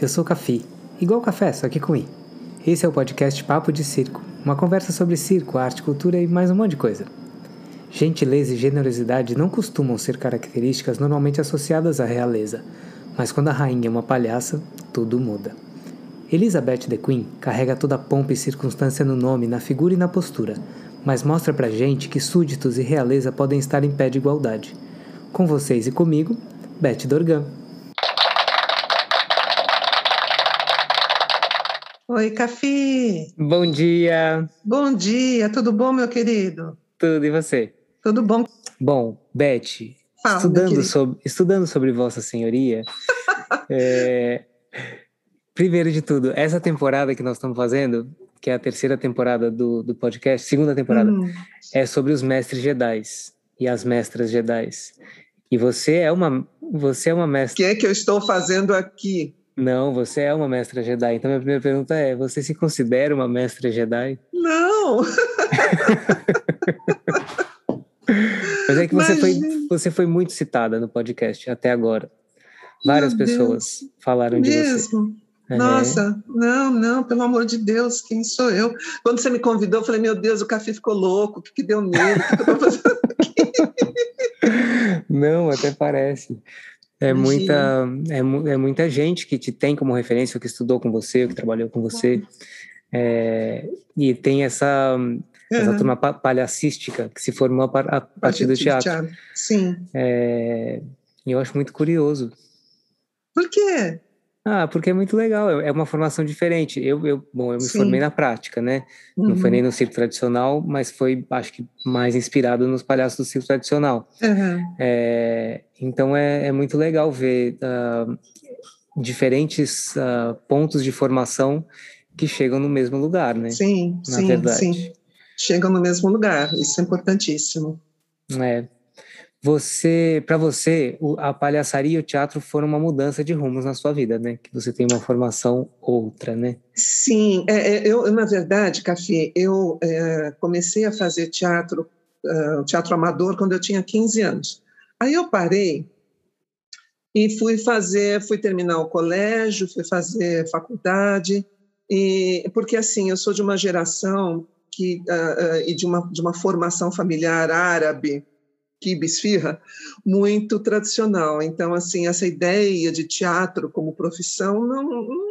eu sou Cafi, igual café, só que com I. Esse é o podcast Papo de Circo, uma conversa sobre circo, arte, cultura e mais um monte de coisa. Gentileza e generosidade não costumam ser características normalmente associadas à realeza, mas quando a rainha é uma palhaça, tudo muda. Elizabeth the Queen carrega toda a pompa e circunstância no nome, na figura e na postura, mas mostra pra gente que súditos e realeza podem estar em pé de igualdade. Com vocês e comigo, Beth Dorgan. Oi, Cafi. Bom dia. Bom dia, tudo bom, meu querido? Tudo e você? Tudo bom. Bom, Beth, Fala, estudando, sobre, estudando sobre Vossa Senhoria, é, primeiro de tudo, essa temporada que nós estamos fazendo, que é a terceira temporada do, do podcast, segunda temporada, hum. é sobre os mestres Jedi e as mestras Jedi. E você é uma você é uma mestra. O que é que eu estou fazendo aqui? Não, você é uma mestra Jedi. Então, minha primeira pergunta é: você se considera uma mestra Jedi? Não! Mas é que você foi, você foi muito citada no podcast até agora. Várias Meu pessoas Deus. falaram de Mesmo? você. Nossa, não, não, pelo amor de Deus, quem sou eu? Quando você me convidou, eu falei, meu Deus, o café ficou louco, o que, que deu medo? O que, que eu tô fazendo aqui? não, até parece. É muita, é, é, muita gente que te tem como referência, que estudou com você, que trabalhou com você. É, e tem essa, uhum. essa turma palhacística que se formou a, a partir do teatro. teatro. Sim. É, e eu acho muito curioso. Por quê? Ah, porque é muito legal, é uma formação diferente. Eu, eu bom, eu me Sim. formei na prática, né? Uhum. Não foi nem no circo tradicional, mas foi, acho que, mais inspirado nos palhaços do circo tradicional. Uhum. É, então é, é, muito legal ver uh, diferentes uh, pontos de formação que chegam no mesmo lugar, né? Sim, na sim, verdade. sim. Chegam no mesmo lugar, isso é importantíssimo. É. Você, para você, a palhaçaria e o teatro foram uma mudança de rumos na sua vida, né? Que você tem uma formação outra, né? Sim, é, é, eu na verdade, Café, eu é, comecei a fazer teatro, uh, teatro amador quando eu tinha 15 anos. Aí eu parei e fui fazer, fui terminar o colégio, fui fazer faculdade e porque assim eu sou de uma geração que uh, uh, e de uma de uma formação familiar árabe kibe esfirra, muito tradicional. Então, assim, essa ideia de teatro como profissão não, não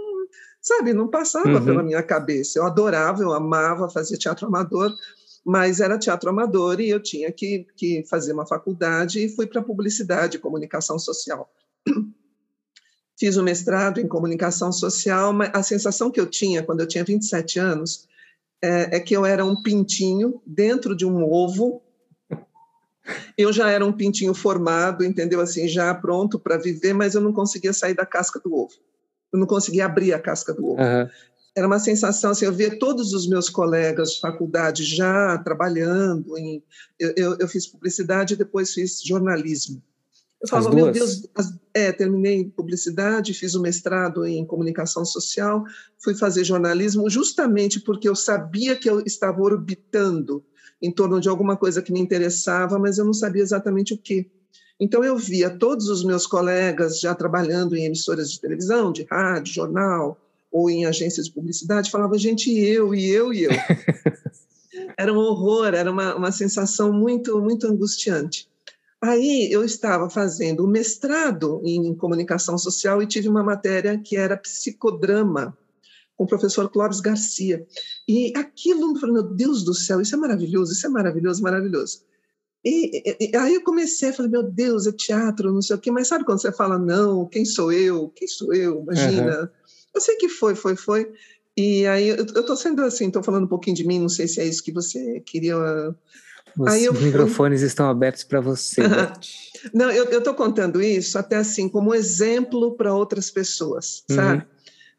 sabe, não passava uhum. pela minha cabeça. Eu adorava, eu amava fazer teatro amador, mas era teatro amador e eu tinha que, que fazer uma faculdade e fui para publicidade e comunicação social. Fiz o um mestrado em comunicação social, mas a sensação que eu tinha quando eu tinha 27 anos é, é que eu era um pintinho dentro de um ovo eu já era um pintinho formado, entendeu? Assim, já pronto para viver, mas eu não conseguia sair da casca do ovo. Eu não conseguia abrir a casca do ovo. Uhum. Era uma sensação, assim, eu via todos os meus colegas de faculdade já trabalhando em... Eu, eu, eu fiz publicidade e depois fiz jornalismo. Eu falava, meu Deus, é, terminei publicidade, fiz o um mestrado em comunicação social, fui fazer jornalismo justamente porque eu sabia que eu estava orbitando em torno de alguma coisa que me interessava, mas eu não sabia exatamente o que. Então eu via todos os meus colegas já trabalhando em emissoras de televisão, de rádio, jornal ou em agências de publicidade, falava gente eu e eu e eu. era um horror, era uma, uma sensação muito muito angustiante. Aí eu estava fazendo o mestrado em comunicação social e tive uma matéria que era psicodrama com o professor Clóvis Garcia. E aquilo, meu Deus do céu, isso é maravilhoso, isso é maravilhoso, maravilhoso. E, e, aí eu comecei, falei, meu Deus, é teatro, não sei o quê, mas sabe quando você fala, não, quem sou eu? Quem sou eu? Imagina. Uhum. Eu sei que foi, foi, foi. E aí eu estou sendo assim, estou falando um pouquinho de mim, não sei se é isso que você queria. Os aí microfones fui... estão abertos para você. não, eu estou contando isso até assim, como exemplo para outras pessoas, uhum. sabe?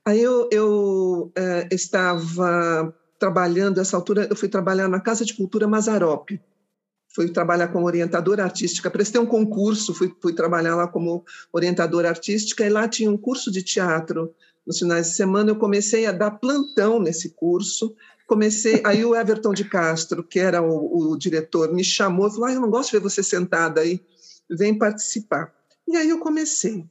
Aí eu, eu é, estava trabalhando, essa altura, eu fui trabalhar na Casa de Cultura Mazarope. Fui trabalhar como orientadora artística. Prestei um concurso, fui, fui trabalhar lá como orientadora artística, e lá tinha um curso de teatro nos finais de semana. Eu comecei a dar plantão nesse curso. Comecei, aí o Everton de Castro, que era o, o diretor, me chamou e falou: ah, Eu não gosto de ver você sentada aí, vem participar. E aí eu comecei.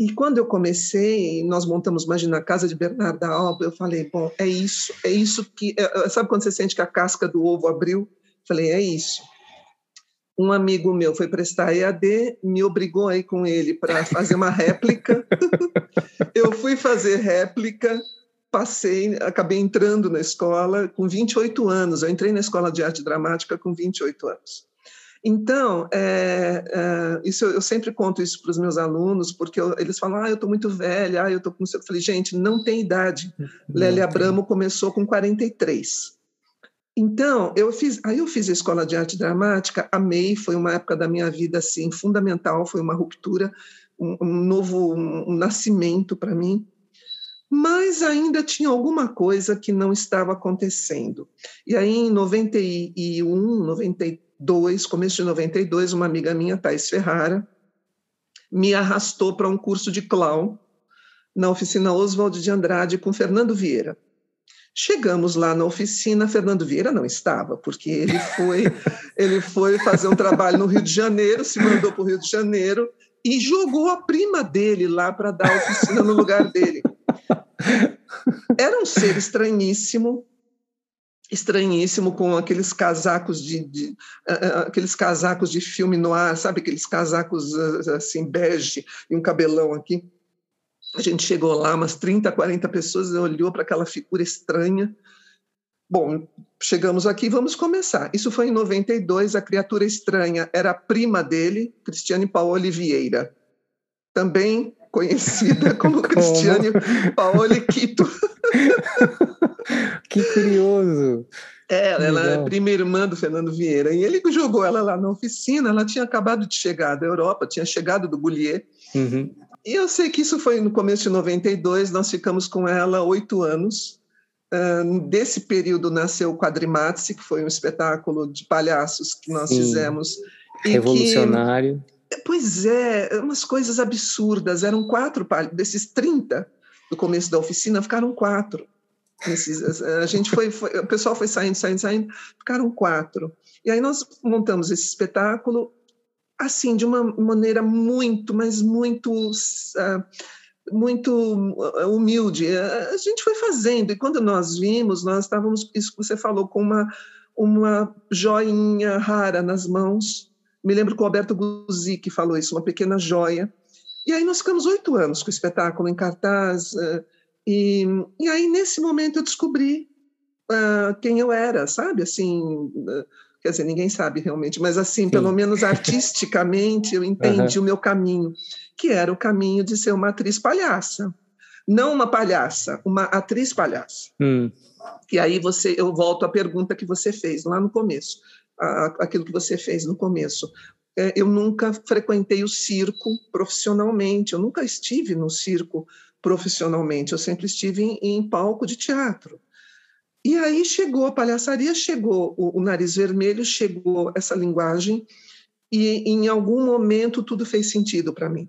E quando eu comecei, nós montamos, imagina, a casa de Bernarda Alba, eu falei, bom, é isso, é isso que... É, sabe quando você sente que a casca do ovo abriu? Falei, é isso. Um amigo meu foi prestar EAD, me obrigou a ir com ele para fazer uma réplica. eu fui fazer réplica, passei, acabei entrando na escola com 28 anos. Eu entrei na escola de arte dramática com 28 anos. Então, é, é, isso eu, eu, sempre conto isso para os meus alunos, porque eu, eles falam, ah, eu estou muito velha, ah, eu estou com... Eu falei, gente, não tem idade. Lélia Abramo começou com 43. Então, eu fiz, aí eu fiz a escola de arte dramática, amei, foi uma época da minha vida assim fundamental, foi uma ruptura, um, um novo um nascimento para mim. Mas ainda tinha alguma coisa que não estava acontecendo. E aí em 91, 92, começo de 92, uma amiga minha, Thais Ferrara, me arrastou para um curso de clown na oficina Oswald de Andrade com Fernando Vieira. Chegamos lá na oficina, Fernando Vieira não estava, porque ele foi, ele foi fazer um trabalho no Rio de Janeiro, se mandou para o Rio de Janeiro e jogou a prima dele lá para dar a oficina no lugar dele. Era um ser estranhíssimo, estranhíssimo com aqueles casacos de, de uh, aqueles casacos de filme no ar, sabe aqueles casacos uh, assim bege e um cabelão aqui. A gente chegou lá, umas 30, 40 pessoas, olhou para aquela figura estranha. Bom, chegamos aqui, vamos começar. Isso foi em 92, a criatura estranha era a prima dele, Cristiane Paoli Vieira, também conhecida como, como? Cristiane Paoli Quito. que curioso! É, ela é prima irmã do Fernando Vieira. E ele jogou ela lá na oficina, ela tinha acabado de chegar da Europa, tinha chegado do Goulier. Uhum. E eu sei que isso foi no começo de 92, nós ficamos com ela oito anos. Uh, desse período nasceu o Quadrimatse, que foi um espetáculo de palhaços que nós Sim. fizemos. Revolucionário. Que, pois é, umas coisas absurdas. Eram quatro, desses 30 do começo da oficina, ficaram quatro. A gente foi, foi, o pessoal foi saindo, saindo, saindo, ficaram quatro. E aí nós montamos esse espetáculo assim, de uma maneira muito, mas muito, uh, muito humilde. A gente foi fazendo, e quando nós vimos, nós estávamos, isso que você falou, com uma, uma joinha rara nas mãos. Me lembro que o Alberto Guzzi que falou isso, uma pequena joia. E aí nós ficamos oito anos com o espetáculo em cartaz, uh, e, e aí nesse momento eu descobri uh, quem eu era, sabe? Assim, uh, quer dizer, ninguém sabe realmente, mas assim, Sim. pelo menos artisticamente, eu entendi uhum. o meu caminho, que era o caminho de ser uma atriz palhaça. Não uma palhaça, uma atriz palhaça. Hum. E aí você, eu volto à pergunta que você fez lá no começo, a, aquilo que você fez no começo. É, eu nunca frequentei o circo profissionalmente, eu nunca estive no circo profissionalmente, eu sempre estive em, em palco de teatro. E aí chegou a palhaçaria, chegou o, o nariz vermelho, chegou essa linguagem, e em algum momento tudo fez sentido para mim.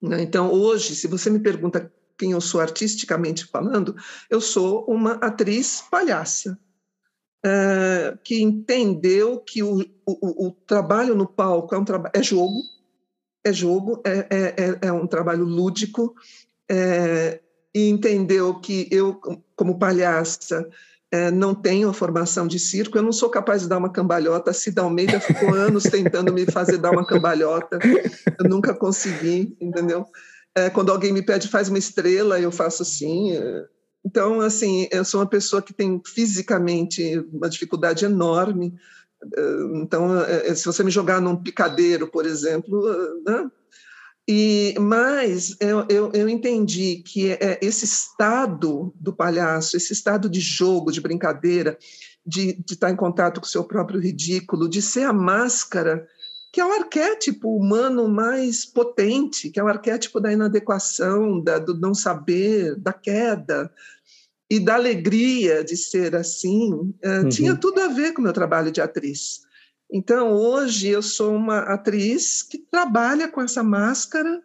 Né? Então, hoje, se você me pergunta quem eu sou artisticamente falando, eu sou uma atriz palhaça, é, que entendeu que o, o, o, trabalho no palco é, um é jogo, é jogo, é, é, é, é um trabalho lúdico, é, e entendeu que eu, como palhaça, é, não tenho a formação de circo, eu não sou capaz de dar uma cambalhota. A Cida Almeida ficou anos tentando me fazer dar uma cambalhota, eu nunca consegui, entendeu? É, quando alguém me pede, faz uma estrela, eu faço assim. É. Então, assim, eu sou uma pessoa que tem fisicamente uma dificuldade enorme. É, então, é, se você me jogar num picadeiro, por exemplo, né? E, mas eu, eu, eu entendi que é esse estado do palhaço, esse estado de jogo, de brincadeira, de, de estar em contato com o seu próprio ridículo, de ser a máscara, que é o arquétipo humano mais potente, que é o arquétipo da inadequação, da, do não saber, da queda e da alegria de ser assim, eh, uhum. tinha tudo a ver com o meu trabalho de atriz. Então, hoje eu sou uma atriz que trabalha com essa máscara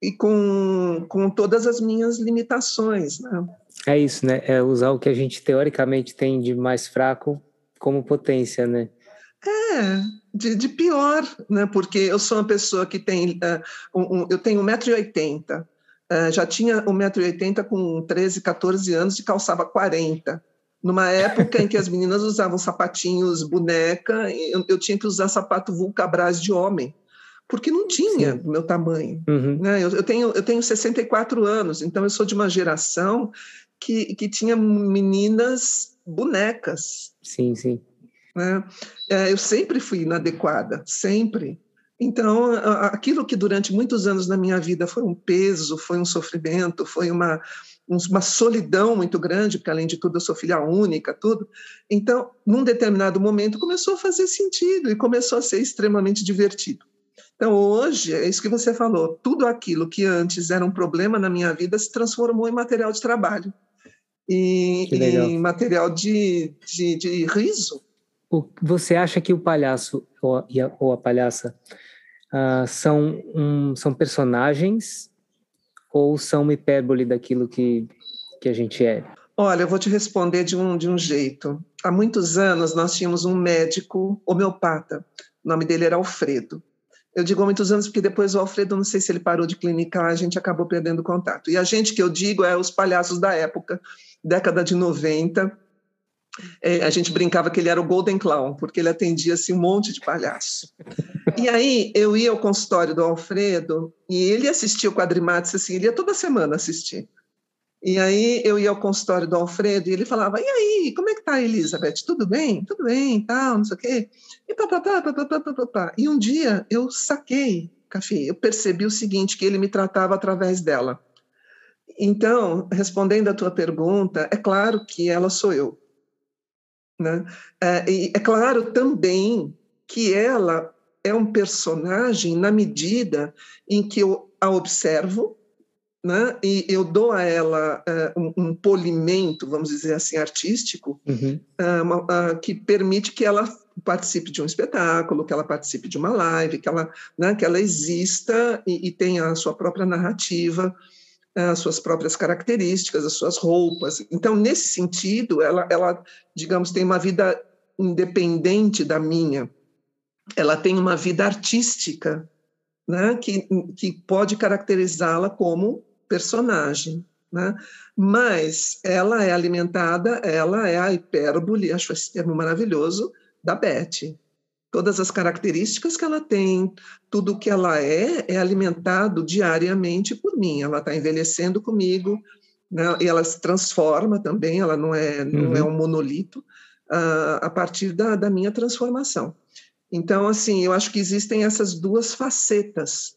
e com, com todas as minhas limitações. Né? É isso, né? É usar o que a gente teoricamente tem de mais fraco como potência, né? É, de, de, pior, né? porque eu sou uma pessoa que tem, uh, um, um, eu tenho 1,80m, uh, já tinha 1,80m com 13, 14 anos e calçava 40 numa época em que as meninas usavam sapatinhos boneca, eu, eu tinha que usar sapato Vulcabras de homem, porque não tinha Sim. meu tamanho. Uhum. Né? Eu, eu, tenho, eu tenho 64 anos, então eu sou de uma geração que, que tinha meninas bonecas. Sim, sim. Né? É, eu sempre fui inadequada, sempre. Então, aquilo que durante muitos anos na minha vida foi um peso, foi um sofrimento, foi uma, uma solidão muito grande, porque além de tudo eu sou filha única, tudo. Então, num determinado momento começou a fazer sentido e começou a ser extremamente divertido. Então, hoje, é isso que você falou, tudo aquilo que antes era um problema na minha vida se transformou em material de trabalho, e em material de, de, de riso. Você acha que o palhaço ou a, ou a palhaça uh, são, um, são personagens ou são uma hipérbole daquilo que, que a gente é? Olha, eu vou te responder de um, de um jeito. Há muitos anos nós tínhamos um médico homeopata, o nome dele era Alfredo. Eu digo há muitos anos porque depois o Alfredo, não sei se ele parou de clinicar, a gente acabou perdendo contato. E a gente que eu digo é os palhaços da época, década de 90, é, a gente brincava que ele era o Golden Clown, porque ele atendia assim, um monte de palhaço. E aí eu ia ao consultório do Alfredo e ele assistia o Quadrimates, assim, ele ia toda semana assistir. E aí eu ia ao consultório do Alfredo e ele falava: E aí, como é que tá, Elizabeth? Tudo bem? Tudo bem, tal, não sei o quê. E pá, pá, pá, pá, pá, pá, pá, pá. E um dia eu saquei, Café, eu percebi o seguinte: que ele me tratava através dela. Então, respondendo à tua pergunta, é claro que ela sou eu. Né? É, e é claro também que ela é um personagem na medida em que eu a observo, né? e eu dou a ela uh, um, um, polimento, vamos dizer assim, artístico, uhum. uh, uh, que permite que ela participe de um espetáculo, que ela participe de uma live, que ela, né, que ela exista e, e tenha a sua própria narrativa, as suas próprias características, as suas roupas. Então, nesse sentido, ela, ela, digamos, tem uma vida independente da minha. Ela tem uma vida artística, né, que, que pode caracterizá-la como personagem. Né? Mas ela é alimentada, ela é a hipérbole, acho esse termo maravilhoso, da Beth todas as características que ela tem, tudo o que ela é, é alimentado diariamente por mim. Ela está envelhecendo comigo, né? e ela se transforma também, ela não é, não é uhum. um monolito, uh, a partir da, da minha transformação. Então, assim, eu acho que existem essas duas facetas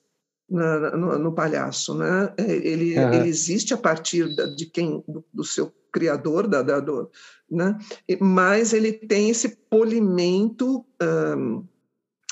na, no, no, palhaço, né? É, ele, uhum. ele existe a partir de quem, do, do seu criador, da, da do, né? Mas ele tem esse polimento, um,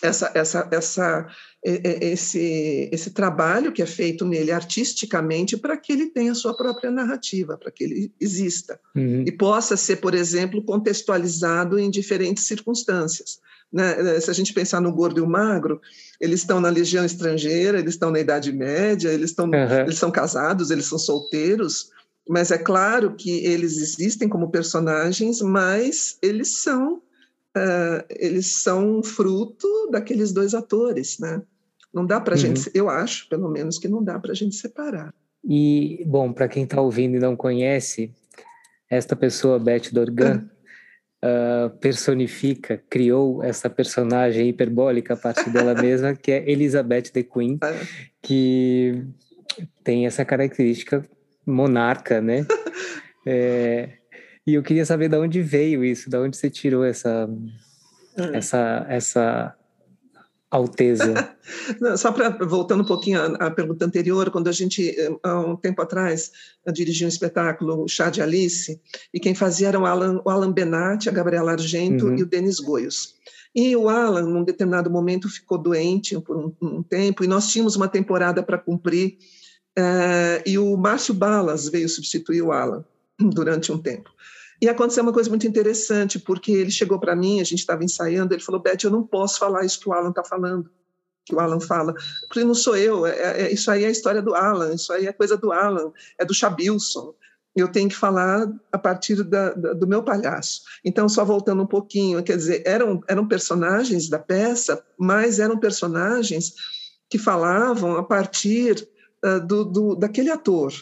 essa, essa, essa, esse, esse trabalho que é feito nele artisticamente para que ele tenha a sua própria narrativa, para que ele exista uhum. e possa ser, por exemplo, contextualizado em diferentes circunstâncias. Né? Se a gente pensar no gordo e o magro, eles estão na legião estrangeira, eles estão na Idade Média, eles, estão, uhum. eles são casados, eles são solteiros, mas é claro que eles existem como personagens, mas eles são uh, eles são fruto daqueles dois atores, né? Não dá para a uhum. gente, eu acho, pelo menos, que não dá para a gente separar. E, bom, para quem está ouvindo e não conhece, esta pessoa, Beth Dorgan, uh, personifica, criou essa personagem hiperbólica a partir dela mesma, que é Elizabeth the Queen, ah. que tem essa característica monarca, né? é, e eu queria saber de onde veio isso, de onde você tirou essa, hum. essa, essa alteza. Só para voltando um pouquinho à, à, pergunta anterior, quando a gente há um tempo atrás dirigia um espetáculo, o Chá de Alice, e quem fazia era o Alan, o Alan Benatti, a Gabriela Argento uhum. e o Denis Goios. E o Alan, num determinado momento, ficou doente por um, um tempo, e nós tínhamos uma temporada para cumprir, uh, e o Márcio Balas veio substituir o Alan durante um tempo. E aconteceu uma coisa muito interessante, porque ele chegou para mim, a gente estava ensaiando, ele falou, Beth, eu não posso falar isso que o Alan está falando, que o Alan fala. Porque não sou eu, é, é, isso aí é a história do Alan, isso aí é coisa do Alan, é do Chabilson. eu tenho que falar a partir da, da, do meu palhaço. Então, só voltando um pouquinho, quer dizer, eram, eram personagens da peça, mas eram personagens que falavam a partir uh, do, do, daquele ator.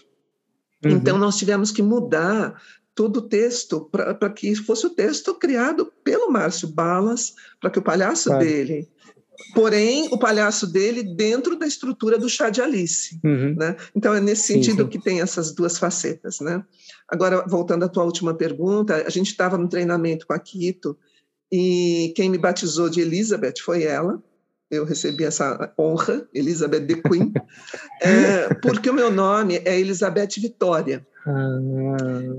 Uhum. Então, nós tivemos que mudar todo o texto para que fosse o texto criado pelo Márcio Balas, para que o palhaço claro. dele porém o palhaço dele dentro da estrutura do chá de Alice, uhum. né? Então é nesse sentido sim, sim. que tem essas duas facetas, né? Agora voltando à tua última pergunta, a gente estava no treinamento com a Quito e quem me batizou de Elizabeth foi ela. Eu recebi essa honra, Elizabeth de Queen, é, porque o meu nome é Elizabeth Vitória. Ah.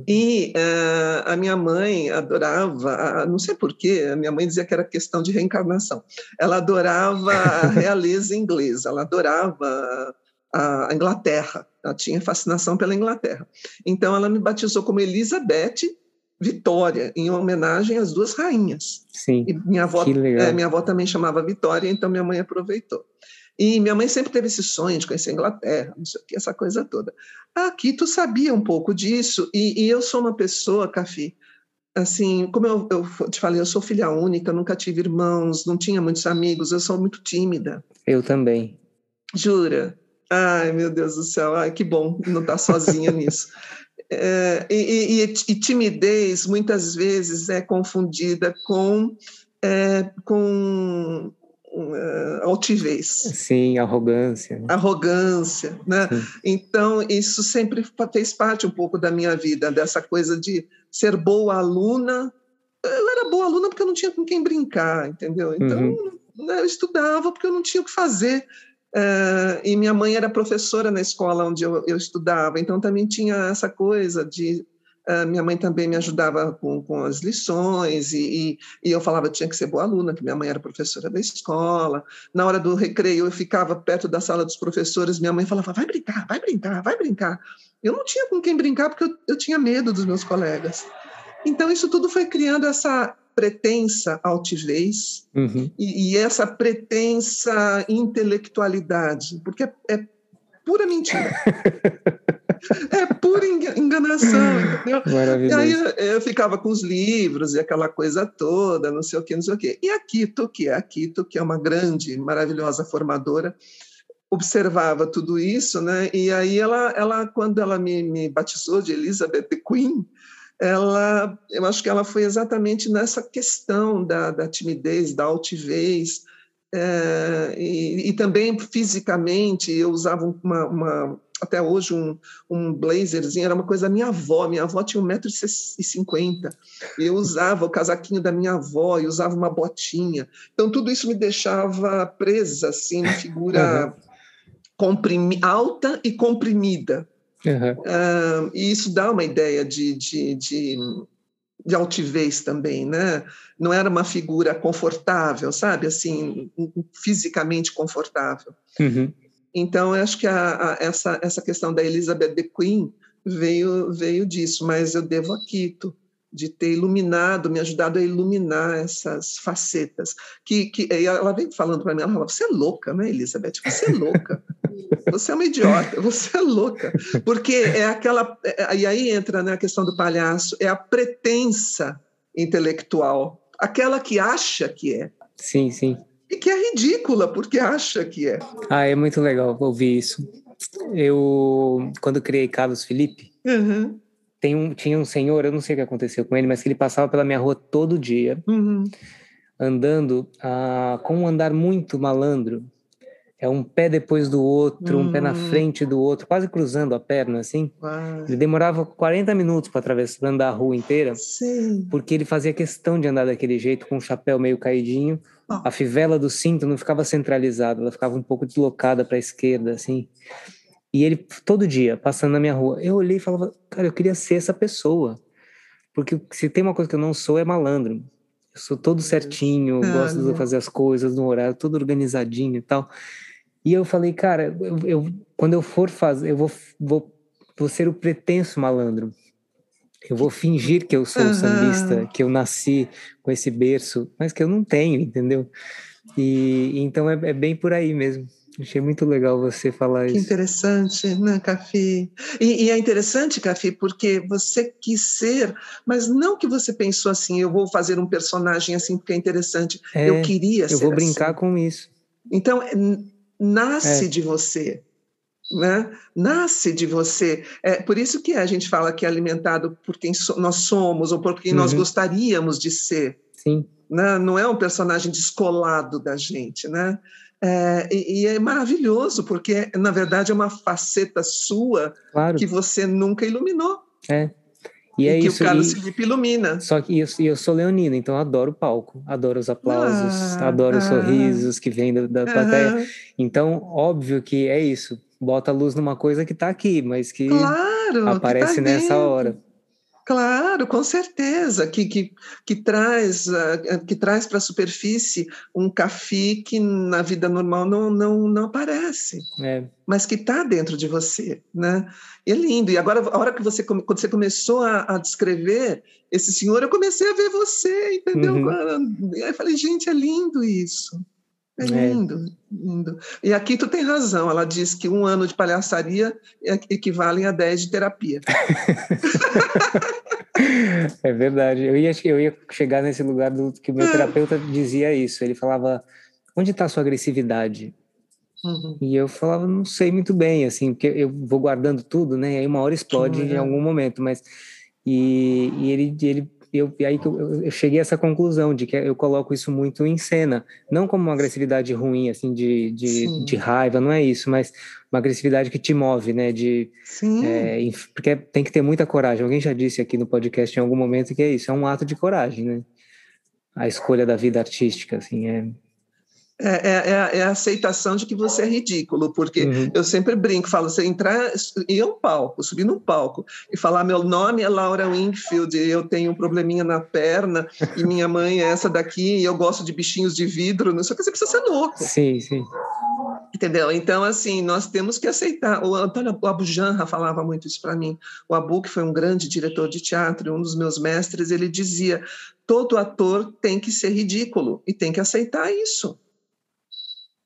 E uh, a minha mãe adorava, não sei porquê, a minha mãe dizia que era questão de reencarnação. Ela adorava a realeza inglesa, ela adorava a Inglaterra, ela tinha fascinação pela Inglaterra. Então ela me batizou como Elizabeth Vitória, em homenagem às duas rainhas. Sim. E minha avó, é, minha avó também chamava Vitória, então minha mãe aproveitou. E minha mãe sempre teve esse sonho de conhecer a Inglaterra, não sei o que, essa coisa toda. Aqui tu sabia um pouco disso, e, e eu sou uma pessoa, Cafi, assim, como eu, eu, te falei, eu sou filha única, nunca tive irmãos, não tinha muitos amigos, eu sou muito tímida. Eu também. Jura? Ai, meu Deus do céu, ai, que bom não estar tá sozinha nisso. É, e, e, e, timidez muitas vezes é confundida com, é, com uh, altivez. Sim, arrogância. Arrogância, né? Sim. Então, isso sempre fez parte um pouco da minha vida, dessa coisa de ser boa aluna. Eu era boa aluna porque eu não tinha com quem brincar, entendeu? Então, uhum. Né, eu estudava porque eu não tinha o que fazer. Uh, e minha mãe era professora na escola onde eu, eu estudava, então também tinha essa coisa de Uh, minha mãe também me ajudava com, com as lições e, e, e, eu falava que tinha que ser boa aluna, que minha mãe era professora da escola. Na hora do recreio, eu ficava perto da sala dos professores, minha mãe falava, vai brincar, vai brincar, vai brincar. Eu não tinha com quem brincar porque eu, eu tinha medo dos meus colegas. Então, isso tudo foi criando essa pretensa altivez uhum. e, e, essa pretensa intelectualidade, porque é, é pura mentira. é pura enganação, entendeu? E aí eu, eu, ficava com os livros e aquela coisa toda, não sei o que, não sei o que. E a Quito, que é a Quito, que é uma grande, maravilhosa formadora, observava tudo isso, né? E aí ela, ela quando ela me, me batizou de Elizabeth Queen, ela, eu acho que ela foi exatamente nessa questão da, da timidez, da altivez, é, e, e, também fisicamente eu usava uma, uma até hoje um, um blazerzinho, era uma coisa da minha avó. Minha avó tinha 1,50m. Eu usava o casaquinho da minha avó e usava uma botinha. Então, tudo isso me deixava presa, assim, figura comprimi, alta e comprimida. Uhum. Uh, e isso dá uma ideia de, de, de, de, altivez também, né? Não era uma figura confortável, sabe? Assim, fisicamente confortável. Uhum. Então, eu acho que a, a, essa, essa questão da Elizabeth de Queen veio, veio disso, mas eu devo a Quito, de ter iluminado, me ajudado a iluminar essas facetas. Que, que ela vem falando para mim, ela fala, você é louca, né, Elizabeth? Você é louca. Você é uma idiota, você é louca. Porque é aquela. É, e aí entra né, a questão do palhaço, é a pretensa intelectual, aquela que acha que é. Sim, sim e que é ridícula porque acha que é. Ah, é muito legal ouvir isso. Eu, quando criei Carlos Felipe, uhum. Tem um, tinha um senhor, eu não sei o que aconteceu com ele, mas que ele passava pela minha rua todo dia, uhum. andando ah, com um andar muito malandro. É um pé depois do outro, uhum. um pé na hum. frente do outro, quase cruzando a perna, assim. Ele demorava 40 minutos para atravessar, andar a rua inteira, Sim. porque ele fazia questão de andar daquele jeito, com o chapéu meio caidinho, a fivela do cinto não ficava centralizada, ela ficava um pouco deslocada para a esquerda, assim. E ele, todo dia, passando na minha rua, eu olhei e falava, cara, eu queria ser essa pessoa. Porque se tem uma coisa que eu não sou, é malandro. Eu sou todo certinho, ah, gosto de fazer as coisas no horário, todo organizadinho e tal. E eu falei, cara, eu, eu quando eu for fazer, eu vou, vou, vou ser o pretenso malandro. Eu vou fingir que eu sou uhum. sambista, que eu nasci com esse berço, mas que eu não tenho, entendeu? E então é, é bem por aí mesmo. Achei muito legal você falar que isso. Que interessante, né, Cafi? E, e, é interessante, Cafi, porque você quis ser, mas não que você pensou assim, eu vou fazer um personagem assim porque é interessante. É, eu queria eu ser. Eu vou brincar assim. com isso. Então, nasce é. de você. Né? Nasce de você. É por isso que a gente fala que é alimentado por quem so nós somos ou por quem uhum. nós gostaríamos de ser. Sim. Né? Não é um personagem descolado da gente, né? É, e, e, é maravilhoso, porque, na verdade, é uma faceta sua claro. que você nunca iluminou. É. E, e é que isso. o Carlos e, Felipe ilumina. Só que eu, eu sou leonino, então eu adoro o palco, adoro os aplausos, ah, adoro ah, os sorrisos que vêm da, da plateia. Então, óbvio que é isso. Bota a luz numa coisa que está aqui, mas que claro, aparece que tá nessa hora. Claro, com certeza, que, que, que traz, uh, que traz para a superfície um café que na vida normal não, não, não aparece, é. mas que está dentro de você, né? E é lindo. E agora, a hora que você, quando você começou a, a descrever esse senhor, eu comecei a ver você, entendeu? Uhum. Aí eu falei, gente, é lindo isso. É lindo, é. lindo. E aqui tu tem razão, ela diz que um ano de palhaçaria equivale a 10 de terapia. é verdade. Eu ia, eu ia chegar nesse lugar do que o meu terapeuta dizia isso. Ele falava: onde está a sua agressividade? Uhum. E eu falava: não sei muito bem, assim, porque eu vou guardando tudo, né? E aí uma hora explode em algum momento, mas. E, e ele, ele eu, e aí que eu, eu, cheguei a essa conclusão de que eu coloco isso muito em cena, não como uma agressividade ruim, assim, de, de, de raiva, não é isso, mas uma agressividade que te move, né, de... Sim. É, porque tem que ter muita coragem, alguém já disse aqui no podcast em algum momento que é isso, é um ato de coragem, né, a escolha da vida artística, assim, é... É, é, é, a aceitação de que você é ridículo, porque uhum. eu sempre brinco, falo, você entrar em um palco, subir num palco e falar meu nome é Laura Wingfield, eu tenho um probleminha na perna e minha mãe é essa daqui e eu gosto de bichinhos de vidro, não sei o que, você precisa ser louco. Sim, sim. Entendeu? Então, assim, nós temos que aceitar. O Antônio o Abu Janra falava muito isso para mim. O Abu, que foi um grande diretor de teatro, um dos meus mestres, ele dizia: todo ator tem que ser ridículo e tem que aceitar isso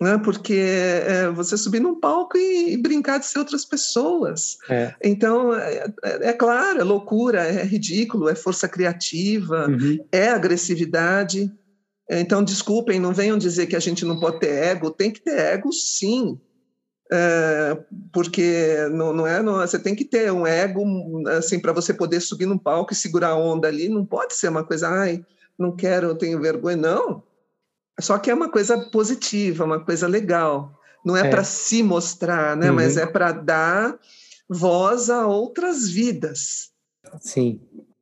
né? porque é, você subir num palco e, e, brincar de ser outras pessoas. É. Então, é, é, é, claro, é loucura, é ridículo, é força criativa, uhum. é agressividade. Então, desculpem, não venham dizer que a gente não pode ter ego, tem que ter ego sim. É, porque não, não é não, você tem que ter um ego assim para você poder subir num palco e segurar a onda ali não pode ser uma coisa ai não quero eu tenho vergonha não só que é uma coisa positiva, uma coisa legal. Não é, é. para se mostrar, né? Uhum. Mas é para dar voz a outras vidas. Sim.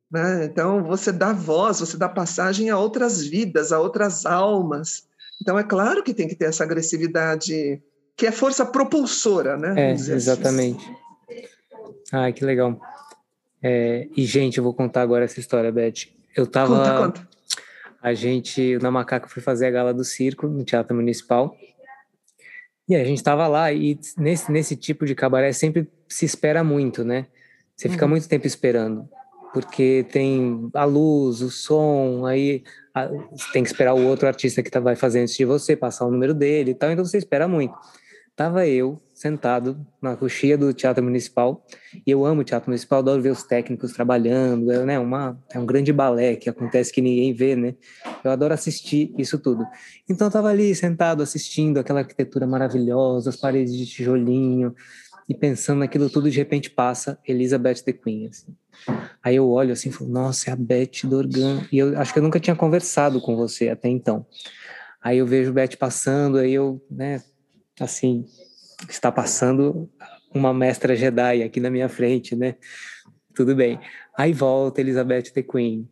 Né? Então, você dá voz, você dá passagem a outras vidas, a outras almas. Então, é claro que tem que ter essa agressividade, que é força propulsora, né? É, exatamente. Assim. Ai, que legal. É, e, gente, eu vou contar agora essa história, Beth. Eu tava. Conta, conta a gente, na Macaca, foi fazer a gala do circo no Teatro Municipal. E a gente estava lá e nesse, nesse tipo de cabaré sempre se espera muito, né? Você fica uhum. muito tempo esperando, porque tem a luz, o som, aí a, tem que esperar o outro artista que tá, vai fazer antes de você, passar o número dele e tal, então você espera muito. Tava eu sentado na coxia do Teatro Municipal, e eu amo o Teatro Municipal, adoro ver os técnicos trabalhando, é, né, uma, é um grande balé que acontece que ninguém vê, né? Eu adoro assistir isso tudo. Então eu tava ali sentado assistindo aquela arquitetura maravilhosa, as paredes de tijolinho, e pensando naquilo tudo, de repente passa Elizabeth the Queen, assim. Aí eu olho assim, falo, nossa, é a Beth Dorgan, e eu acho que eu nunca tinha conversado com você até então. Aí eu vejo Beth passando, aí eu, né, assim, está passando uma mestra Jedi aqui na minha frente, né? Tudo bem. Aí volta Elizabeth the Queen.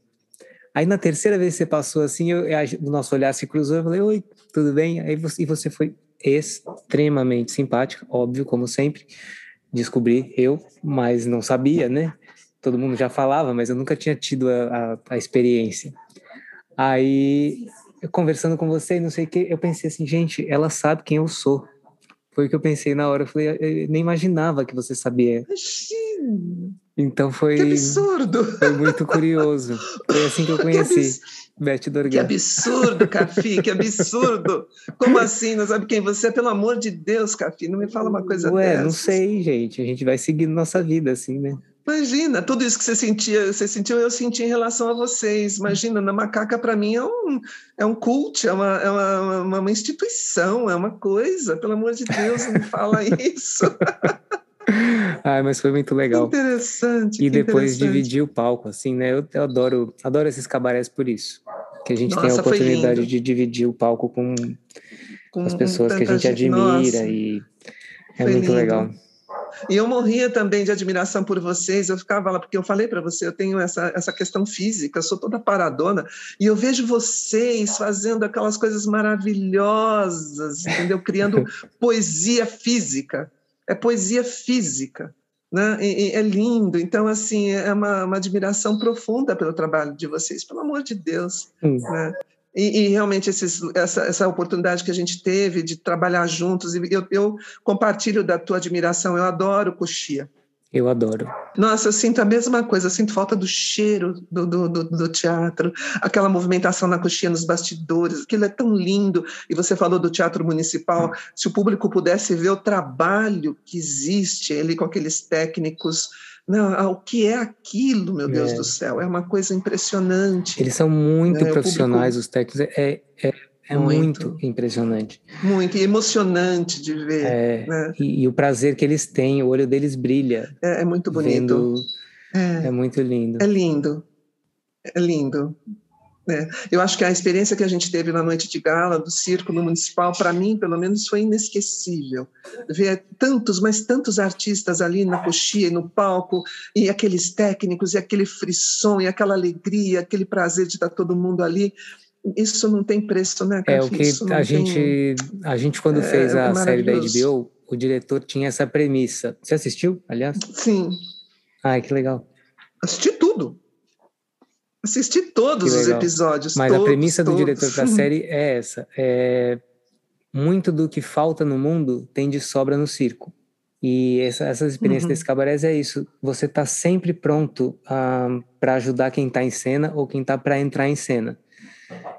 Aí na terceira vez que você passou assim, eu, o nosso olhar se cruzou, eu falei, oi, tudo bem? Aí você, e você foi extremamente simpática, óbvio, como sempre. Descobri eu, mas não sabia, né? Todo mundo já falava, mas eu nunca tinha tido a, a, a experiência. Aí, conversando com você, não sei o que, eu pensei assim, gente, ela sabe quem eu sou. Foi o que eu pensei na hora. Eu falei, eu nem imaginava que você sabia. Imagina. Então foi. Que absurdo! Foi muito curioso. Foi assim que eu conheci. Beth Dorgan. Que absurdo, Cafi, que absurdo. Como assim? Não sabe quem você é? Pelo amor de Deus, Cafi, não me fala uma coisa Ué, dessas. não sei, gente. A gente vai seguindo nossa vida, assim, né? Imagina, tudo isso que você sentia, você sentiu, eu senti em relação a vocês. Imagina, na macaca para mim é um, é um cult, é uma, é uma, uma, instituição, é uma coisa. Pelo amor de Deus, não fala isso. ah, mas foi muito legal. Interessante. E depois interessante. dividir o palco, assim, né? Eu, eu, adoro, adoro esses cabarés por isso. Que a gente Nossa, tem a oportunidade de dividir o palco com, com as pessoas que a gente admira Nossa, e é muito lindo. legal. E eu morria também de admiração por vocês. Eu ficava lá, porque eu falei para você, eu tenho essa, essa questão física, eu sou toda paradona, e eu vejo vocês fazendo aquelas coisas maravilhosas, entendeu? Criando poesia física. É poesia física. Né? E, e é lindo. Então, assim, é uma, uma, admiração profunda pelo trabalho de vocês, pelo amor de Deus. Hum. Né? E, e, realmente esses, essa, essa oportunidade que a gente teve de trabalhar juntos, eu, eu compartilho da tua admiração, eu adoro coxia. Eu adoro. Nossa, eu sinto a mesma coisa, eu sinto falta do cheiro do, do, do, do, teatro, aquela movimentação na coxinha, nos bastidores, aquilo é tão lindo. E você falou do teatro municipal, se o público pudesse ver o trabalho que existe ali com aqueles técnicos. Não, o que é aquilo, meu Deus é. do céu? É uma coisa impressionante. Eles são muito né? profissionais, público... os técnicos. É, é é muito, muito impressionante. Muito e emocionante de ver. É, né? e, e, o prazer que eles têm, o olho deles brilha. É, é muito bonito. Vendo, é. é. muito lindo. É lindo. É lindo. É. Eu acho que a experiência que a gente teve na noite de gala do Círculo Municipal, para mim, pelo menos, foi inesquecível. Ver tantos, mas tantos artistas ali na coxia e no palco, e aqueles técnicos, e aquele frisson, e aquela alegria, aquele prazer de estar todo mundo ali isso não tem preço, né? É o que a gente, tem... a gente quando é, fez a série da HBO, o diretor tinha essa premissa. Você assistiu, aliás? Sim. Ai, que legal. Assisti tudo. Assisti todos os episódios. Mas todos, a premissa todos. do diretor da série é essa: é muito do que falta no mundo tem de sobra no circo. E essa, essas experiências uhum. desse cabarés é isso. Você está sempre pronto ah, para ajudar quem está em cena ou quem está para entrar em cena.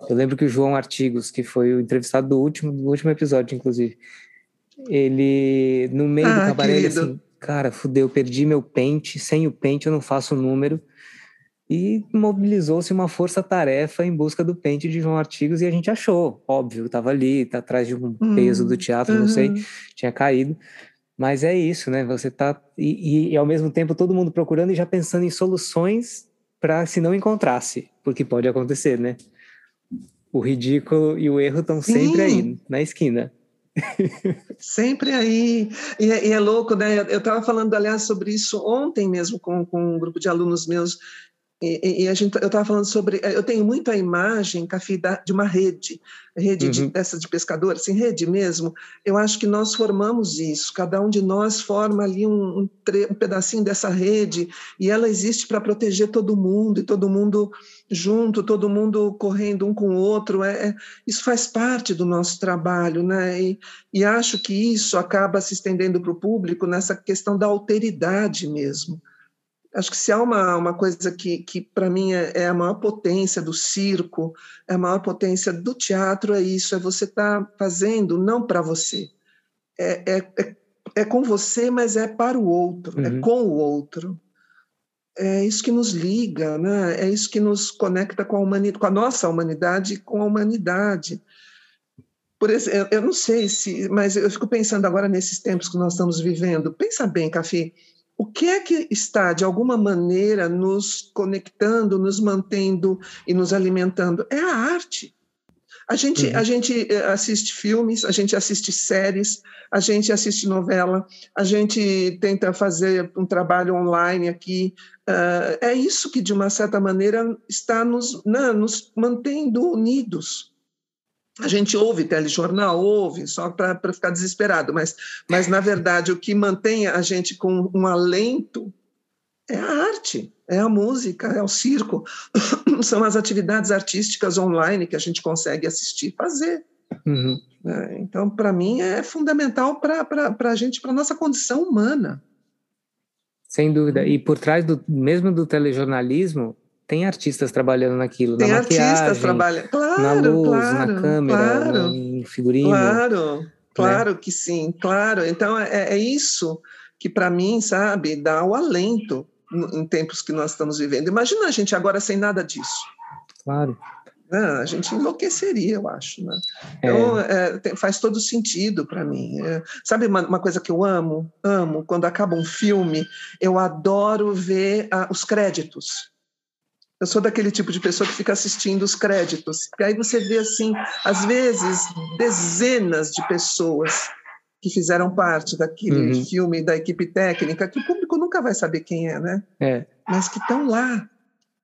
Eu lembro que o João Artigos, que foi o entrevistado do último, do último episódio, inclusive, ele, no meio ah, do cabaré, ele assim, cara, fudeu, perdi meu pente, sem o pente eu não faço número. E mobilizou-se uma força-tarefa em busca do pente de João Artigos e a gente achou, óbvio, estava ali, tá atrás de um hum, peso do teatro, uhum. não sei, tinha caído. Mas é isso, né? Você tá. E, e, e, ao mesmo tempo todo mundo procurando e já pensando em soluções para se não encontrasse, porque pode acontecer, né? o ridículo e o erro estão sempre aí, na esquina. Sempre aí. E é, e é louco, né? Eu estava falando, aliás, sobre isso ontem mesmo com, com um grupo de alunos meus. E, e a gente, eu estava falando sobre. Eu tenho muito a imagem, Café, de uma rede, rede uhum. de, dessa de pescadores, assim, rede mesmo. Eu acho que nós formamos isso, cada um de nós forma ali um, um, um pedacinho dessa rede, e ela existe para proteger todo mundo, e todo mundo junto, todo mundo correndo um com o outro. É, é, isso faz parte do nosso trabalho, né? E, e acho que isso acaba se estendendo para o público nessa questão da alteridade mesmo acho que se há uma, uma coisa que, que para mim é, é, a maior potência do circo, é a maior potência do teatro, é isso, é você estar tá fazendo não para você. É, é, é, é, com você, mas é para o outro, é uhum. é com o outro. É isso que nos liga, né? é isso que nos conecta com a, humanidade, com a nossa humanidade e com a humanidade. Por exemplo, eu não sei se, mas eu fico pensando agora nesses tempos que nós estamos vivendo. Pensa bem, Café, o que é que está, de alguma maneira, nos conectando, nos mantendo e nos alimentando? É a arte. A gente, uhum. a gente eh, assiste filmes, a gente assiste séries, a gente assiste novela, a gente tenta fazer um trabalho online aqui. Uh, é isso que, de uma certa maneira, está nos, né, nos mantendo unidos a gente ouve telejornal, ouve, só para ficar desesperado, mas, mas, na verdade, o que mantém a gente com um alento é a arte, é a música, é o circo, são as atividades artísticas online que a gente consegue assistir e fazer. Uhum. É, então, para mim, é fundamental para a gente, para a nossa condição humana. Sem dúvida. E por trás do mesmo do telejornalismo, tem artistas trabalhando naquilo, tem na artistas trabalhando, claro, na luz, claro, na câmera, claro, no figurino. Claro, claro né? que sim, claro. Então é, é isso que para mim, sabe, dá o alento em tempos que nós estamos vivendo. Imagina a gente agora sem nada disso. Claro. a gente enlouqueceria, eu acho. Né? Então, é. É, tem, faz todo sentido para mim. É, sabe uma, uma, coisa que eu amo? Amo, quando acaba um filme, eu adoro ver ah, os créditos. Eu sou daquele tipo de pessoa que fica assistindo os créditos. E aí você vê, assim, às vezes, dezenas de pessoas que fizeram parte daquele uhum. filme da equipe técnica, que o público nunca vai saber quem é, né? É. Mas que estão lá,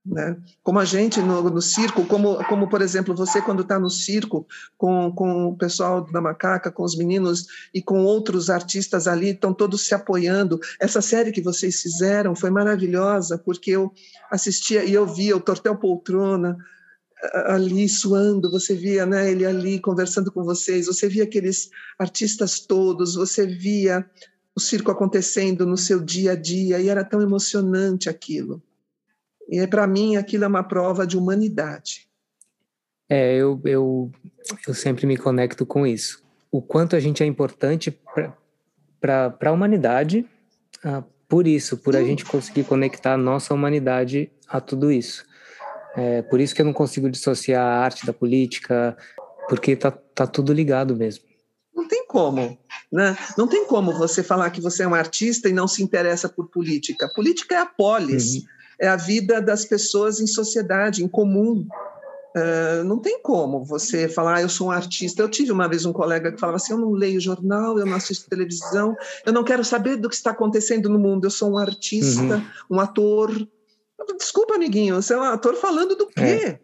né? Como a gente no, no circo, como, como por exemplo você quando está no circo com, com o pessoal da macaca, com os meninos e com outros artistas ali, estão todos se apoiando. Essa série que vocês fizeram foi maravilhosa porque eu assistia e eu via o Tortel Poltrona, ali suando, você via né, ele ali conversando com vocês, você via aqueles artistas todos, você via o circo acontecendo no seu dia a dia e era tão emocionante aquilo. E para mim aquilo é uma prova de humanidade. É, eu, eu, eu sempre me conecto com isso. O quanto a gente é importante para a humanidade, ah, por isso, por a gente conseguir conectar a nossa humanidade a tudo isso. É, por isso que eu não consigo dissociar a arte da política, porque tá, tá tudo ligado mesmo. Não tem como, né? Não tem como você falar que você é um artista e não se interessa por política. Política é a polis, uhum. É a vida das pessoas em sociedade, em comum. Uh, não tem como você falar, ah, eu sou um artista. Eu tive uma vez um colega que falava assim: eu não leio jornal, eu não assisto televisão, eu não quero saber do que está acontecendo no mundo. Eu sou um artista, uhum. um ator, Desculpa, amiguinho, você é um ator falando do quê? É.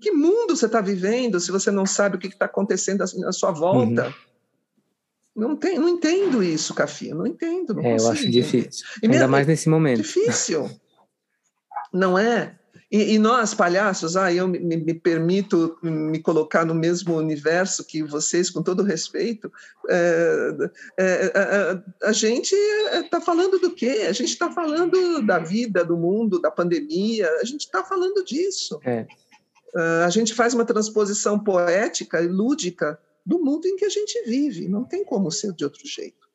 Que mundo você está vivendo se você não sabe o que está acontecendo à sua volta? Uhum. Não, tem, não entendo isso, Cafi, não entendo. Não é, eu acho difícil. Ainda mesmo, mais nesse momento. Difícil. Não é? E, e, nós, palhaços, ah, eu me, me, permito me colocar no mesmo universo que vocês, com todo respeito, é, é, é, é a gente está falando do quê? A gente está falando da vida, do mundo, da pandemia, a gente está falando disso. É. a gente faz uma transposição poética e lúdica do mundo em que a gente vive, não tem como ser de outro jeito.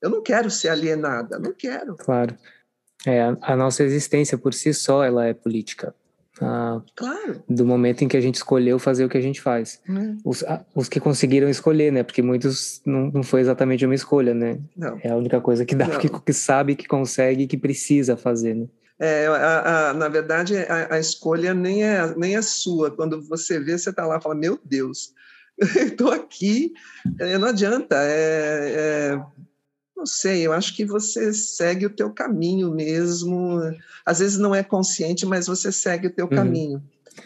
Eu não quero ser alienada, não quero. Claro. É, a nossa existência por si só ela é política. Ah, claro. Do momento em que a gente escolheu fazer o que a gente faz. Hum. Os, os que conseguiram escolher, né? Porque muitos não, não foi exatamente uma escolha, né? Não. É a única coisa que dá, que, que, sabe, que consegue, que precisa fazer, né? É, a, a, na verdade, a, a, escolha nem é, nem é sua. Quando você vê, você está lá e fala: Meu Deus, estou aqui, é, não adianta. É, é não sei, eu acho que você segue o teu caminho mesmo. Às vezes não é consciente, mas você segue o teu uhum. caminho.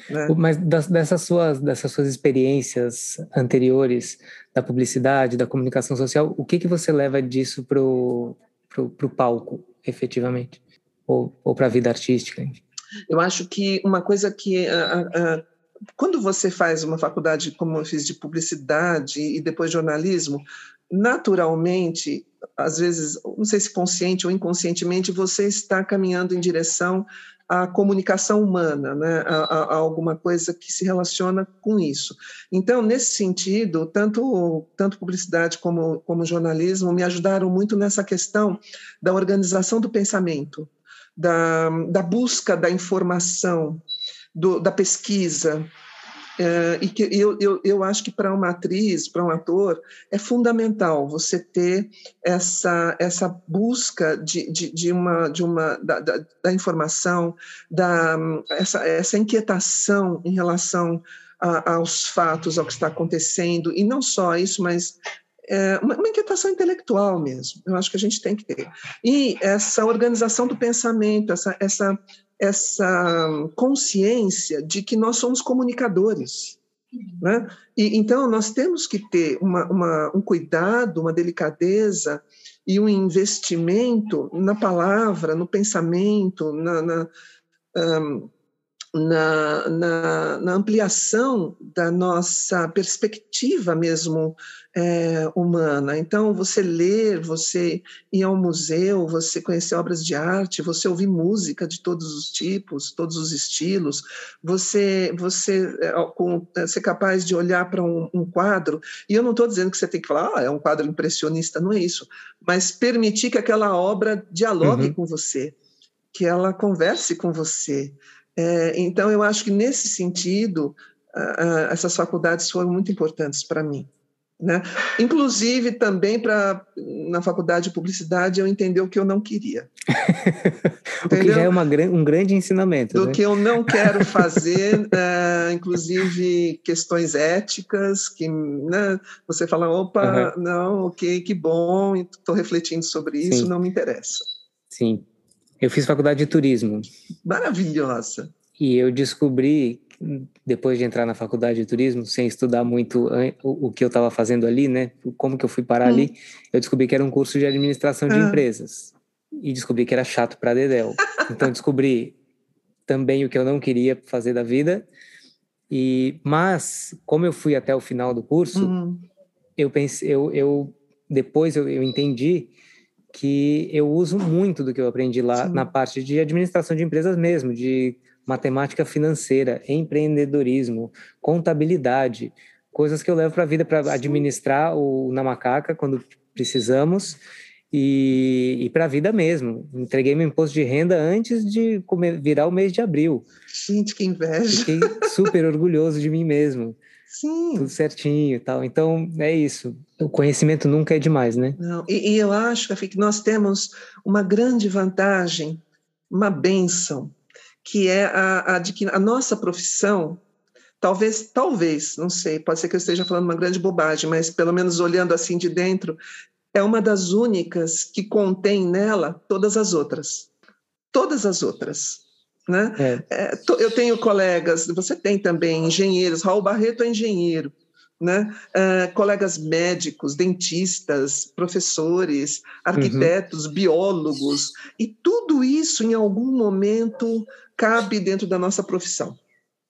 Né? Mas das, dessas, suas, dessas suas experiências anteriores da publicidade, da comunicação social, o que, que você leva disso para o palco, efetivamente? Ou, ou para a vida artística? Eu acho que uma coisa que... quando você faz uma faculdade como eu fiz de publicidade e depois jornalismo, naturalmente, às vezes, não sei se consciente ou inconscientemente, você está caminhando em direção à comunicação humana, né? a, a, a alguma coisa que se relaciona com isso. Então, nesse sentido, tanto, tanto publicidade como, como jornalismo me ajudaram muito nessa questão da organização do pensamento, da, da busca da informação, do, da pesquisa, é, e que eu, eu, eu acho que para uma atriz, para um ator, é fundamental você ter essa, essa busca de, de, de uma, de uma da, da, da, informação, da, essa, essa inquietação em relação a, aos fatos, ao que está acontecendo, e não só isso, mas é uma, uma, inquietação intelectual mesmo. Eu acho que a gente tem que ter. E essa organização do pensamento, essa, essa essa consciência de que nós somos comunicadores. Né? E, então, nós temos que ter uma, uma, um cuidado, uma delicadeza e um investimento na palavra, no pensamento, na, na, um, na, na, na, ampliação da nossa perspectiva mesmo é, humana. Então, você ler, você ir ao museu, você conhecer obras de arte, você ouvir música de todos os tipos, todos os estilos, você, você é, com, é, ser capaz de olhar para um, um, quadro, e eu não estou dizendo que você tem que falar, ah, é um quadro impressionista, não é isso, mas permitir que aquela obra dialogue uhum. com você, que ela converse com você, é, então, eu acho que nesse sentido, essas faculdades foram muito importantes para mim. Né? Inclusive, também para na faculdade de publicidade eu entender o que eu não queria. o que já é uma, um grande ensinamento. Do né? que eu não quero fazer, uh, inclusive questões éticas, que né, você fala, opa, uhum. não, ok, que bom, estou refletindo sobre isso, Sim. não me interessa. Sim. Eu fiz faculdade de turismo. Maravilhosa. E eu descobri, depois de entrar na faculdade de turismo, sem estudar muito o que eu estava fazendo ali, né? Como que eu fui parar hum. ali, eu descobri que era um curso de administração de ah. empresas. E descobri que era chato para Dedel. Então descobri também o que eu não queria fazer da vida. E mas como eu fui até o final do curso, hum. eu pensei, eu, eu depois eu, eu entendi que eu uso muito do que eu aprendi lá Sim. na parte de administração de empresas mesmo, de matemática financeira, empreendedorismo, contabilidade, coisas que eu levo para a vida para administrar o na macaca quando precisamos e, e para a vida mesmo. Entreguei meu imposto de renda antes de comer, virar o mês de abril. Gente, que inveja! Fiquei super orgulhoso de mim mesmo. Sim. Tudo certinho e tal. Então, é isso. O conhecimento nunca é demais, né? Não. E, e eu acho, que nós temos uma grande vantagem, uma benção, que é a, a de que a nossa profissão, talvez, talvez, não sei, pode ser que eu esteja falando uma grande bobagem, mas pelo menos olhando assim de dentro, é uma das únicas que contém nela todas as outras. Todas as outras. Né? É. É, eu tenho colegas, você tem também engenheiros, Raul Barreto é engenheiro, né? É, colegas médicos, dentistas, professores, arquitetos, uhum. biólogos, e tudo isso em algum momento cabe dentro da nossa profissão.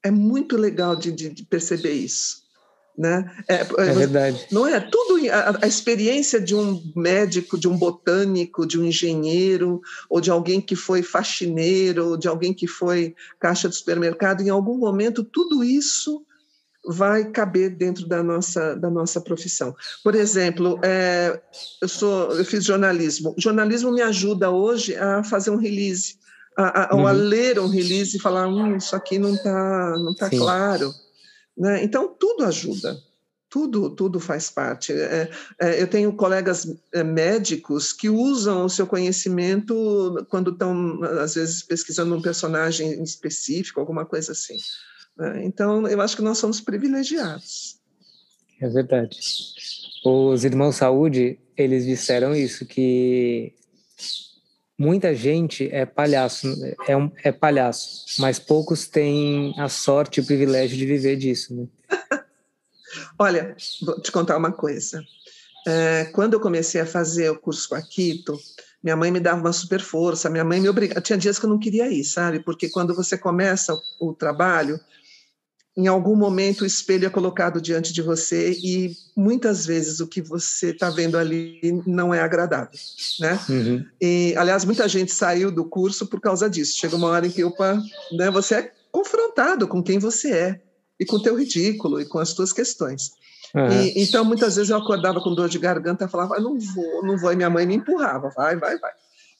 É muito legal de, de, de perceber isso. Né? É, é, é verdade. Não é tudo a, a, experiência de um médico, de um botânico, de um engenheiro, ou de alguém que foi faxineiro, ou de alguém que foi caixa de supermercado. Em algum momento, tudo isso vai caber dentro da nossa da nossa profissão. Por exemplo, é, eu sou eu fiz jornalismo. O jornalismo me ajuda hoje a fazer um release, a, a, uhum. ou a ler um release e falar, hum, isso aqui não está não tá claro né? Então, tudo ajuda, tudo, tudo faz parte. É, é, eu tenho colegas é, médicos que usam o seu conhecimento quando estão, às vezes, pesquisando um personagem específico, alguma coisa assim. Né? Então, eu acho que nós somos privilegiados. É verdade. Os irmãos Saúde, eles disseram isso, que muita gente é palhaço, é, um, é palhaço, mas poucos têm a sorte e o privilégio de viver disso. Né? Olha, vou te contar uma coisa. É, quando eu comecei a fazer o curso com a Quito, minha mãe me dava uma super força, minha mãe me obrigava. Tinha dias que eu não queria ir, sabe? Porque quando você começa o trabalho, em algum momento o espelho é colocado diante de você e muitas vezes o que você está vendo ali não é agradável, né? Uhum. E aliás muita gente saiu do curso por causa disso. Chega uma hora em que opa, né? Você é confrontado com quem você é e com o teu ridículo e com as tuas questões. Uhum. E, então muitas vezes eu acordava com dor de garganta, falava ah, não vou, não vou, e minha mãe me empurrava, vai, vai, vai.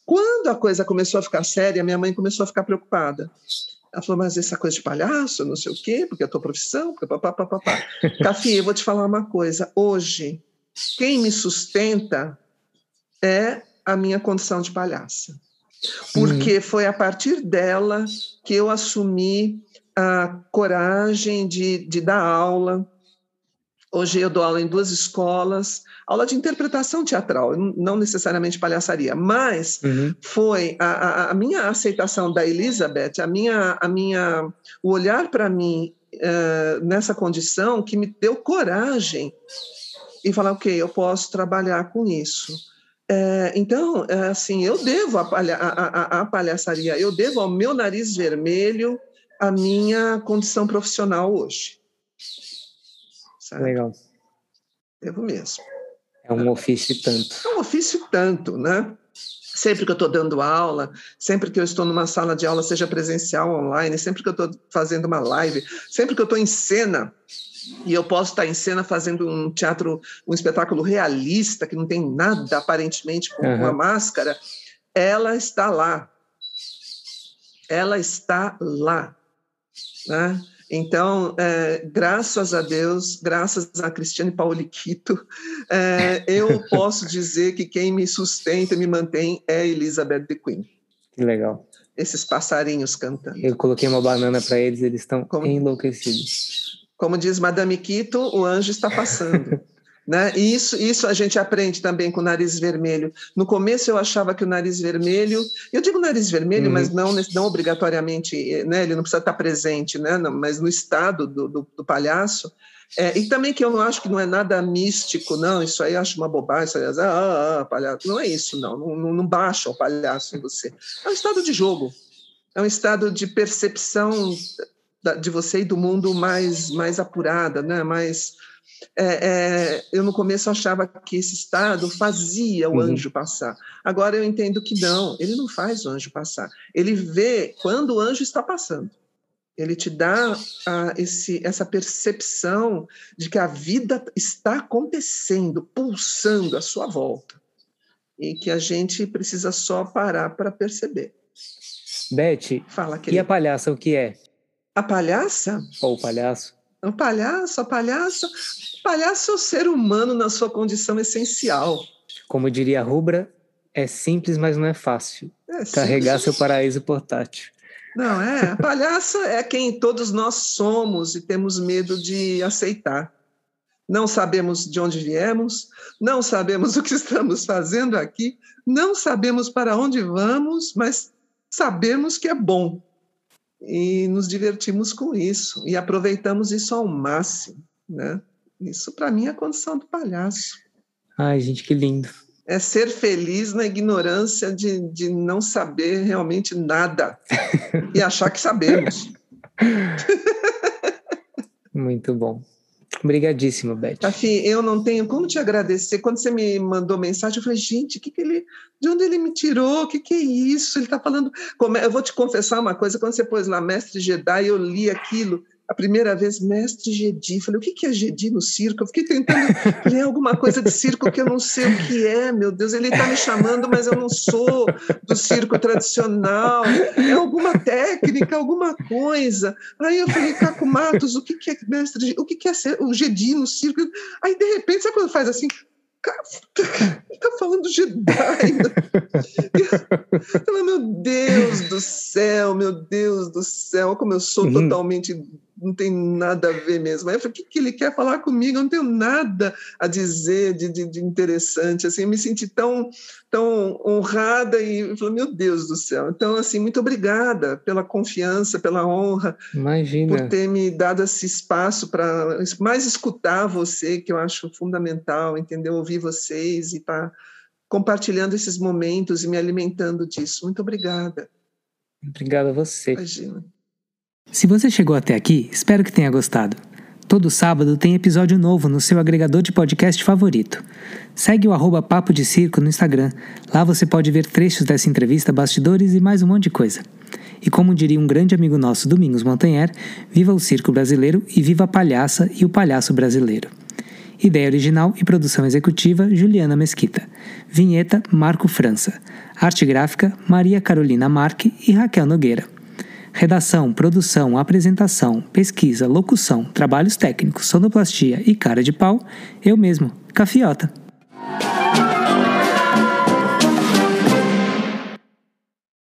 Quando a coisa começou a ficar séria, minha mãe começou a ficar preocupada. Ela falou, mas essa coisa de palhaço, não sei o quê, porque é a tua profissão, porque papapá. Cafi, eu vou te falar uma coisa. Hoje, quem me sustenta é a minha condição de palhaça. Porque foi a partir dela que eu assumi a coragem de, de dar aula, Hoje eu dou aula em duas escolas, aula de interpretação teatral, não necessariamente palhaçaria, mas uhum. foi a, a, minha aceitação da Elizabeth, a minha, a minha, o olhar para mim uh, nessa condição que me deu coragem e falar, ok, eu posso trabalhar com isso. É, então, é, assim, eu devo a, palha, palhaçaria, eu devo ao meu nariz vermelho, a minha condição profissional hoje. Sabe? Legal. Devo mesmo. É um ofício tanto. É um ofício tanto, né? Sempre que eu estou dando aula, sempre que eu estou numa sala de aula, seja presencial ou online, sempre que eu estou fazendo uma live, sempre que eu estou em cena, e eu posso estar em cena fazendo um teatro, um espetáculo realista, que não tem nada aparentemente com uhum. uma máscara, ela está lá. Ela está lá. Né? Então, é, graças a Deus, graças a Cristiane Pauliquito, é, eu posso dizer que quem me sustenta e me mantém é Elizabeth de Queen. Que legal. Esses passarinhos cantando. Eu coloquei uma banana para eles, eles estão como, enlouquecidos. Como diz Madame Quito, o anjo está passando. Né? E isso, isso a gente aprende também com o nariz vermelho. No começo eu achava que o nariz vermelho, eu digo nariz vermelho, uhum. mas não, não obrigatoriamente, né? ele não precisa estar presente, né? mas no estado do, do, do palhaço. É, e também que eu não acho que não é nada místico, não, isso aí acho uma bobagem, isso aí, ah, ah, ah, palhaço. não é isso, não, não, não baixa o palhaço em você. É um estado de jogo, é um estado de percepção de você e do mundo mais, mais apurada, né? mais é, é, eu no começo achava que esse estado fazia o uhum. anjo passar. Agora eu entendo que não, ele não faz o anjo passar. Ele vê quando o anjo está passando. Ele te dá ah, esse, essa percepção de que a vida está acontecendo, pulsando à sua volta. E que a gente precisa só parar para perceber. Beth, Fala, e a palhaça o que é? A palhaça? Ou o palhaço? O palhaço, a palhaça. O palhaço é o ser humano na sua condição essencial. Como diria Rubra, é simples, mas não é fácil. É Carregar simples. seu paraíso portátil. Não, é. A palhaça é quem todos nós somos e temos medo de aceitar. Não sabemos de onde viemos, não sabemos o que estamos fazendo aqui, não sabemos para onde vamos, mas sabemos que é bom e nos divertimos com isso e aproveitamos isso ao máximo, né? Isso para mim é a condição do palhaço. Ai, gente, que lindo. É ser feliz na ignorância de, de não saber realmente nada e achar que sabemos. Muito bom. Obrigadíssimo, Beth. Tafi, eu não tenho como te agradecer. Quando você me mandou mensagem, eu falei, gente, que que ele, de onde ele me tirou? O que, que é isso? Ele está falando. Eu vou te confessar uma coisa: quando você pôs lá Mestre Jedi, eu li aquilo a primeira vez, mestre Gedi. Falei, o que é Gedi no circo? Eu fiquei tentando ler alguma coisa de circo que eu não sei o que é, meu Deus. Ele está me chamando, mas eu não sou do circo tradicional. É alguma técnica, alguma coisa. Aí eu falei, Caco Matos, o que é mestre O que é ser o Gedi no circo? Aí, de repente, sabe quando faz assim? tá falando Jedi. meu Deus do céu, meu Deus do céu, como eu sou uhum. totalmente não tem nada a ver mesmo. Aí eu falei, o que, que ele quer falar comigo? Eu não tenho nada a dizer de, de, de interessante. Assim, eu me senti tão, tão honrada e falei, meu Deus do céu. Então, assim, muito obrigada pela confiança, pela honra, Imagina. por ter me dado esse espaço para mais escutar você, que eu acho fundamental, entendeu? Ouvir vocês e estar tá compartilhando esses momentos e me alimentando disso. Muito obrigada. Obrigado a você. Imagina. Se você chegou até aqui, espero que tenha gostado. Todo sábado tem episódio novo no seu agregador de podcast favorito. Segue o arroba Papo de Circo no Instagram. Lá você pode ver trechos dessa entrevista, bastidores e mais um monte de coisa. E como diria um grande amigo nosso, Domingos Montanher, viva o circo brasileiro e viva a palhaça e o palhaço brasileiro. Ideia original e produção executiva, Juliana Mesquita. Vinheta, Marco França. Arte gráfica, Maria Carolina Marque e Raquel Nogueira. Redação, produção, apresentação, pesquisa, locução, trabalhos técnicos, sonoplastia e cara de pau, eu mesmo, Cafiota.